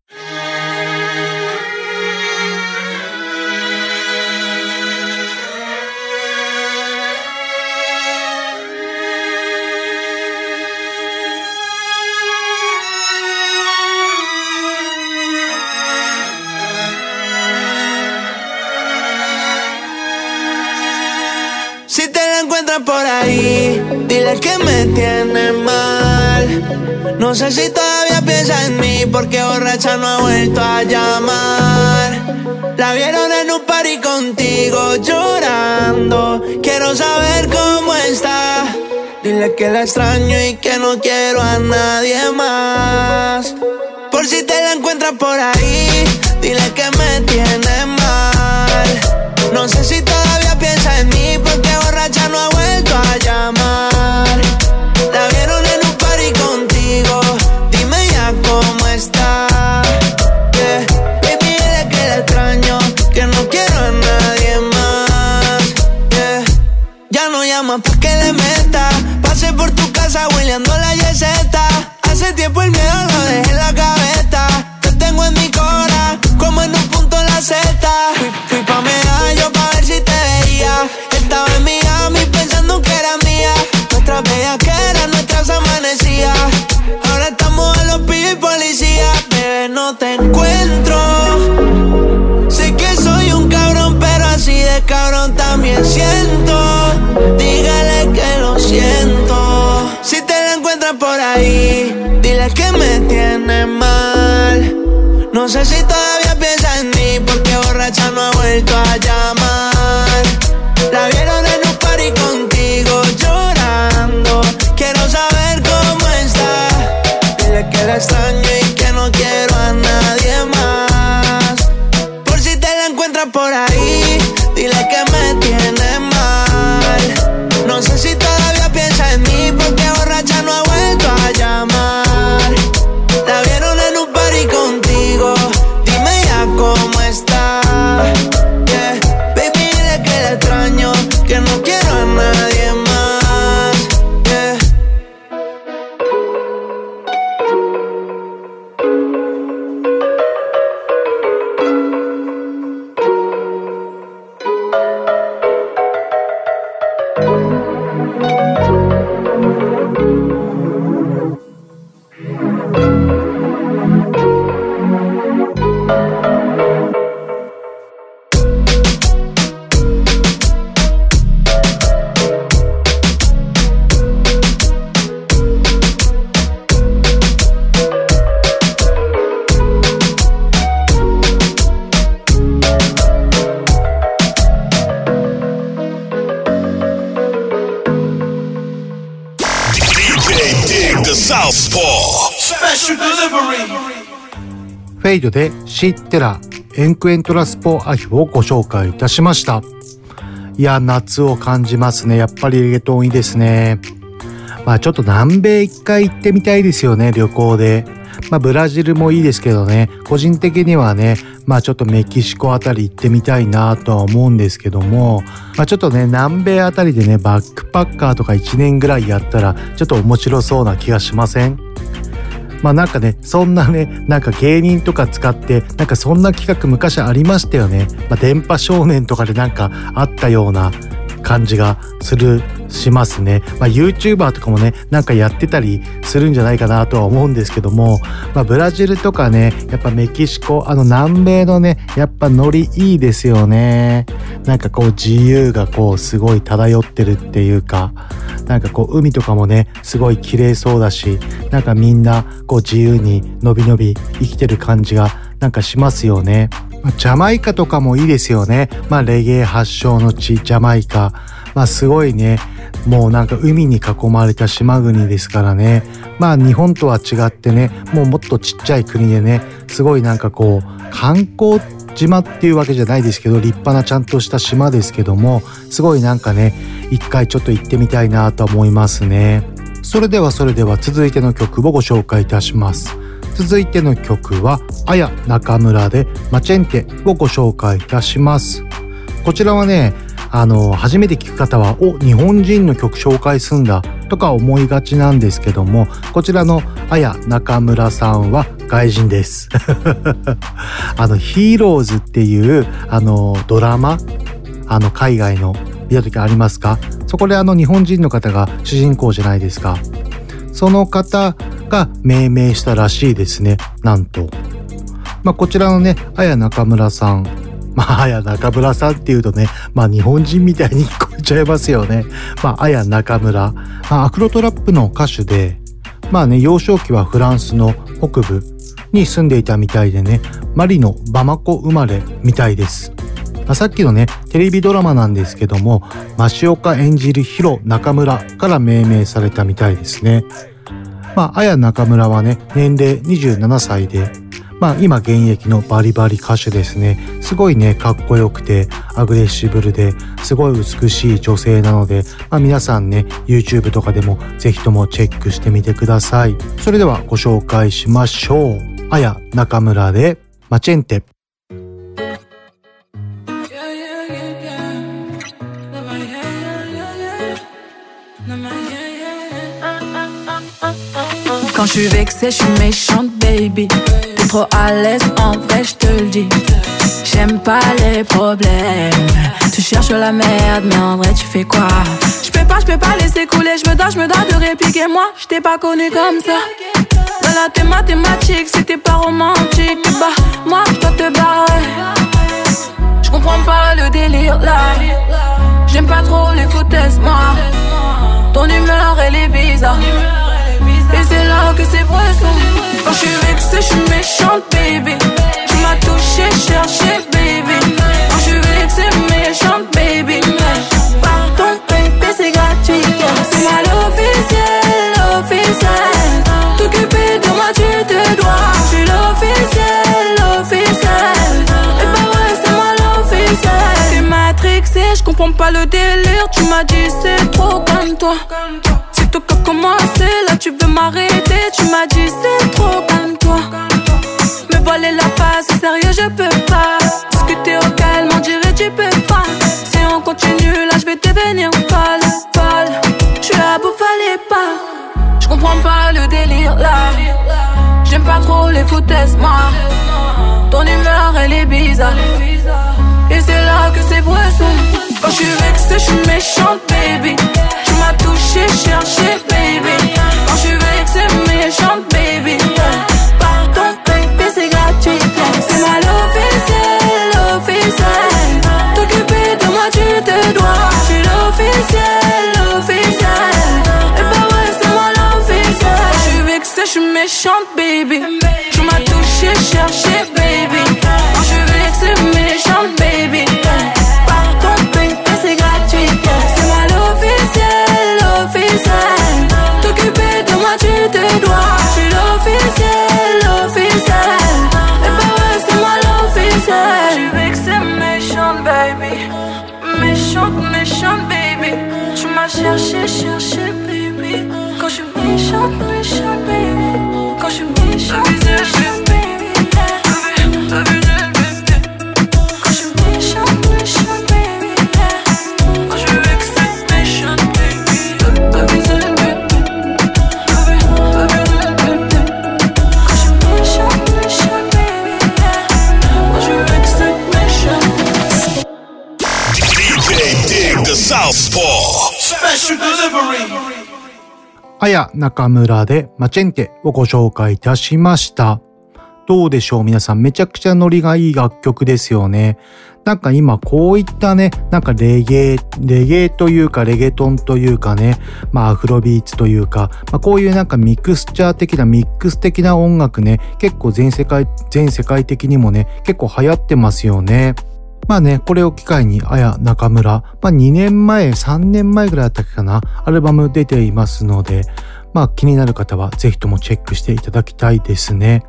Por ahí, que me tiene mal. No sé si todavía piensa en mí porque borracha no ha vuelto a llamar. La vieron en un party contigo llorando. Quiero saber cómo está. Dile que la extraño y que no quiero a nadie más. Por si te la encuentras por ahí, dile que me tiene mal. No sé si todavía piensa en mí porque borracha no ha vuelto a llamar. se ajeitar フェイドでシッテラエンクエントラスポアヒをご紹介いたしました。いや、夏を感じますね。やっぱりレゲトンいいですね。まあちょっと南米一回行ってみたいですよね、旅行で。まあブラジルもいいですけどね、個人的にはね、まあちょっとメキシコあたり行ってみたいなとは思うんですけども、まあちょっとね、南米あたりでね、バックパッカーとか1年ぐらいやったら、ちょっと面白そうな気がしません？まあなんかね、そんなね、なんか芸人とか使って、なんかそんな企画昔ありましたよね。まあ電波少年とかでなんかあったような感じがする、しますね。まあ YouTuber とかもね、なんかやってたりするんじゃないかなとは思うんですけども、まあブラジルとかね、やっぱメキシコ、あの南米のね、やっぱノリいいですよね。なんかこう自由がこうすごい漂ってるっていうか、なんかこう海とかもね、すごい綺麗そうだし、なんかみんなこう自由にのびのび生きてる感じがなんかしますよね。ジャマイカとかもいいですよね。まあレゲエ発祥の地、ジャマイカ。まあすごいね、もうなんか海に囲まれた島国ですからね。まあ日本とは違ってね、もうもっとちっちゃい国でね、すごいなんかこう観光島っていうわけじゃないですけど、立派なちゃんとした島ですけども、すごいなんかね、一回ちょっと行ってみたいなと思いますね。それではそれでは続いての曲をご紹介いたします。続いての曲は、あや中村でマチェンテをご紹介いたします。こちらはね、あの、初めて聞く方は、お、日本人の曲紹介すんだ、とか思いがちなんですけども、こちらのあや中村さんは外人です。<laughs> あの、ヒーローズっていう、あの、ドラマ、あの、海外の見た時ありますか？そこであの、日本人の方が主人公じゃないですか。その方が命名したらしいですね。なんと。まあ、こちらのね、あや中村さん。<laughs> まあ、あや中村さんっていうとね、まあ、日本人みたいに聞こえちゃいますよね。まあ、あや中村。まあ、アクロトラップの歌手で、まあね、幼少期はフランスの北部に住んでいたみたいでね、マリのバマコ生まれみたいです。まあさっきのね、テレビドラマなんですけども、増岡演じるヒロ中村から命名されたみたいですね。まあ、あや中村はね、年齢27歳で、まあ今現役のバリバリ歌手ですね。すごいね、かっこよくて、アグレッシブルで、すごい美しい女性なので、まあ皆さんね、YouTube とかでもぜひともチェックしてみてください。それではご紹介しましょう。あや中村で、マチェンテ。Quand je suis vexée, je suis méchante, baby. T'es trop à l'aise, en vrai, je te le dis. J'aime pas les problèmes. Tu cherches la merde, mais en vrai, tu fais quoi? Je peux pas, je peux pas laisser couler. Je me dois, je me dois de répliquer. Moi, je t'ai pas connu comme ça. La tes mathématique, c'était pas romantique. Bah, moi, je dois te barrer. Je comprends pas le délire là. J'aime pas trop les foutaises, moi. Ton humeur, elle est bizarre. C'est c'est Quand je suis méchante baby touché, cherché, baby. Quand je suis vexé, méchante, baby. Pardon, baby, c'est gratuit. C'est mal officiel, officiel. T'occuper de moi, tu te dois. Je suis l'officiel, l'officiel. Et bah ouais, c'est moi l'officiel. T'es matrixé, je comprends pas le délire. Tu m'as dit c'est trop comme toi. C'est toi qui as commencé, là tu veux m'arrêter. Tu m'as dit c'est les foutaises, moi. Ton humeur, elle est bizarre. Et c'est là que c'est poisson. Quand je suis vexée, je suis méchante, baby. Tu m'as touché, cherché, baby. baby. Cause you want the shot あや中村でマチェンテをご紹介いたしました。どうでしょう？皆さんめちゃくちゃノリがいい楽曲ですよね。なんか今こういったね、なんかレゲエ、レゲエというかレゲトンというかね、まあアフロビーツというか、まあこういうなんかミクスチャー的なミックス的な音楽ね、結構全世界、全世界的にもね、結構流行ってますよね。まあね、これを機会に、あや中村、まあ2年前、3年前ぐらいだったっけかな、アルバム出ていますので、まあ気になる方はぜひともチェックしていただきたいですね。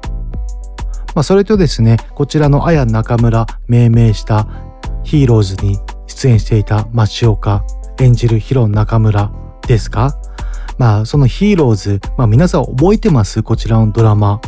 まあそれとですね、こちらのあや中村命名したヒーローズに出演していた町岡演じるヒロ中村ですか？まあそのヒーローズ、まあ皆さん覚えてます？こちらのドラマ。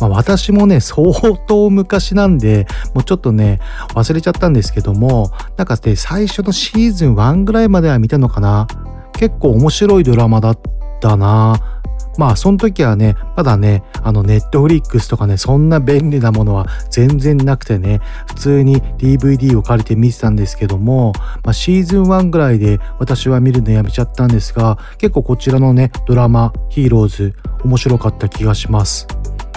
まあ私もね、相当昔なんで、もうちょっとね、忘れちゃったんですけども、なんかね、最初のシーズン1ぐらいまでは見たのかな。結構面白いドラマだったな。まあその時はね、まだね、あのネットフリックスとかね、そんな便利なものは全然なくてね、普通に DVD を借りて見てたんですけども、まあ、シーズン1ぐらいで私は見るのやめちゃったんですが、結構こちらのね、ドラマ、ヒーローズ、面白かった気がします。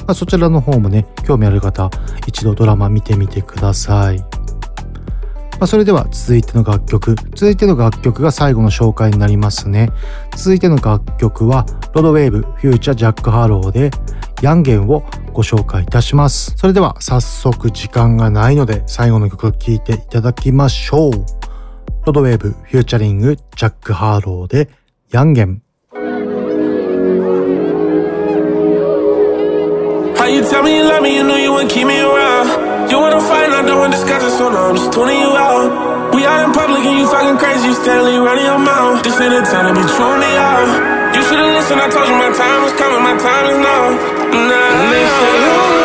ま、そちらの方もね、興味ある方、一度ドラマ見てみてください。まあ、それでは続いての楽曲。続いての楽曲が最後の紹介になりますね。続いての楽曲は、ロッドウェーブ featuring ジャックハローで、 Yungen をご紹介いたします。それでは早速時間がないので、最後の曲を聴いていただきましょう。ロッドウェーブ featuring ジャックハローで、 Yungen。You tell me you love me, you know you wouldn't keep me around. You wanna fight, I don't want discussion, so now I'm just tuning you out. We out in public and you fucking crazy, you steadily running your mouth. This ain't the time to be chewing me out. You should've listened, I told you my time was coming, my time is now. Now.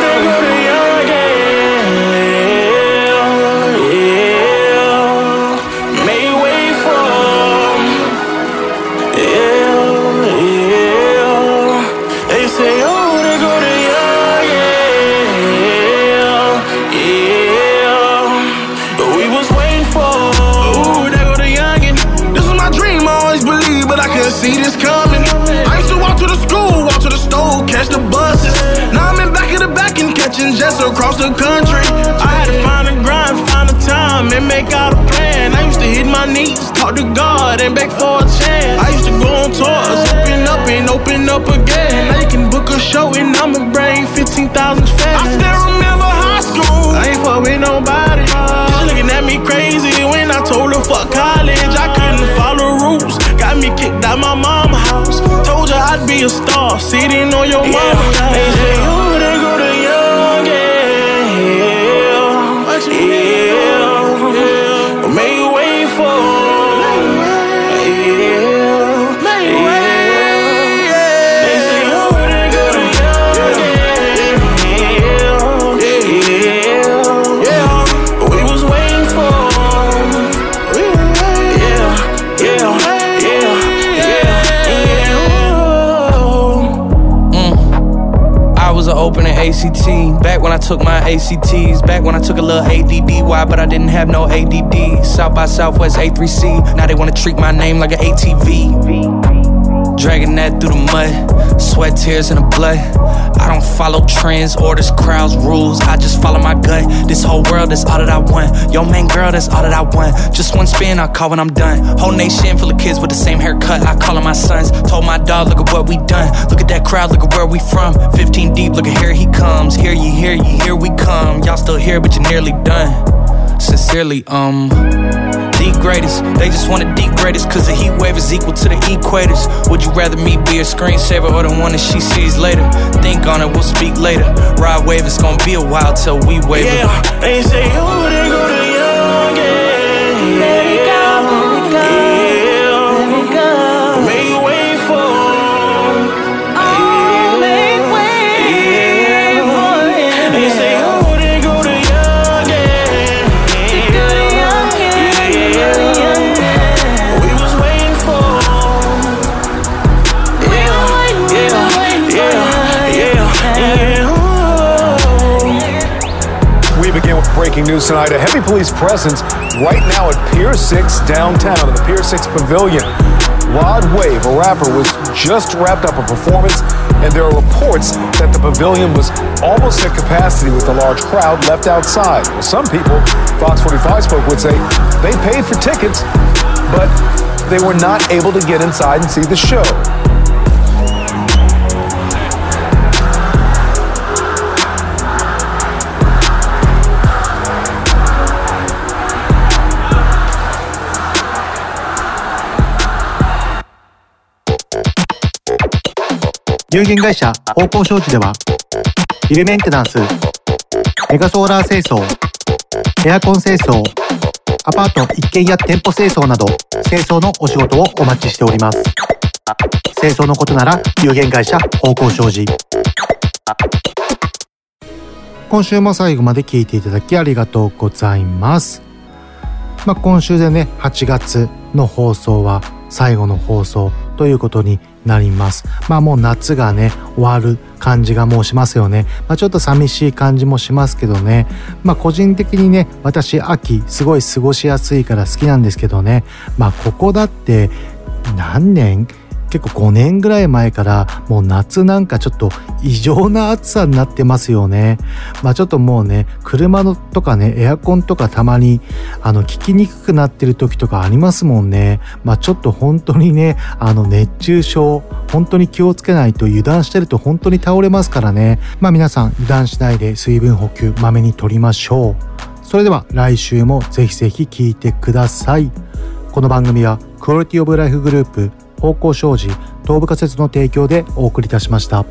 Just across the country. I had to find a grind, find a time, and make out a plan. I used to hit my knees, talk to God, and beg for a chance. I used to go on tours, open up and open up again. Now you can book a show, and I'ma bring 15,000 fans. I still remember high school. I ain't fuck with nobody. She looking at me crazy when I told her fuck college. I couldn't follow rules, got me kicked out my mom's house. Told her I'd be a star, sitting on your yeah. mom's house. Took my ACTs. Back when I took a little ADD. Why? But I didn't have no ADD. South by Southwest A3C. Now they wanna treat my name like an ATV. Dragging that through the mud, sweat, tears, and the blood. I don't follow trends, orders, crowds, rules. I just follow my gut. This whole world is all that I want. Yo, main girl, that's all that I want. Just one spin, I call when I'm done. Whole nation full of kids with the same haircut. I call them my sons. Told my dog, look at what we done. Look at that crowd, look at where we from. 15 deep, look at here he comes. Here you, here you, here we come. Y'all still here, but you're nearly done. Sincerely, um the greatest. They just want the deep greatest, cause the heat wave is equal to the equators. Would you rather me be a screensaver or the one that she sees later? Think on it, we'll speak later. Ride wave, it's gonna be a while till we wave. Yeah, they say, oh, they go to breaking news tonight. A heavy police presence right now at Pier 6 downtown in the Pier 6 Pavilion. Rod Wave, a rapper, was just wrapped up a performance, and there are reports that the pavilion was almost at capacity with a large crowd left outside. Well, some people, Fox 45 spoke, would say they paid for tickets, but they were not able to get inside and see the show. 有限会社方向商事ではビルメンテナンスメガソーラー清掃エアコン清掃アパート一軒や店舗清掃など清掃のお仕事をお待ちしております。清掃のことなら有限会社方向商事今週も最後まで聞いていただきありがとうございます。まあ、今週でね8月の放送は最後の放送ということになります。まあもう夏がね終わる感じがもうしますよね、まあ、ちょっと寂しい感じもしますけどね。まあ個人的にね私秋すごい過ごしやすいから好きなんですけどね。まあここだって何年？結構5年ぐらい前からもう夏なんかちょっと異常な暑さになってますよね。まあちょっともうね、車のとかね、エアコンとかたまにあの効きにくくなってる時とかありますもんね。まあちょっと本当にね、あの熱中症、本当に気をつけないと油断してると本当に倒れますからね。まあ皆さん油断しないで水分補給まめに取りましょう。それでは来週もぜひぜひ聞いてください。この番組はクオリティオブライフグループ方向障子東部仮説の提供でお送りいたしました。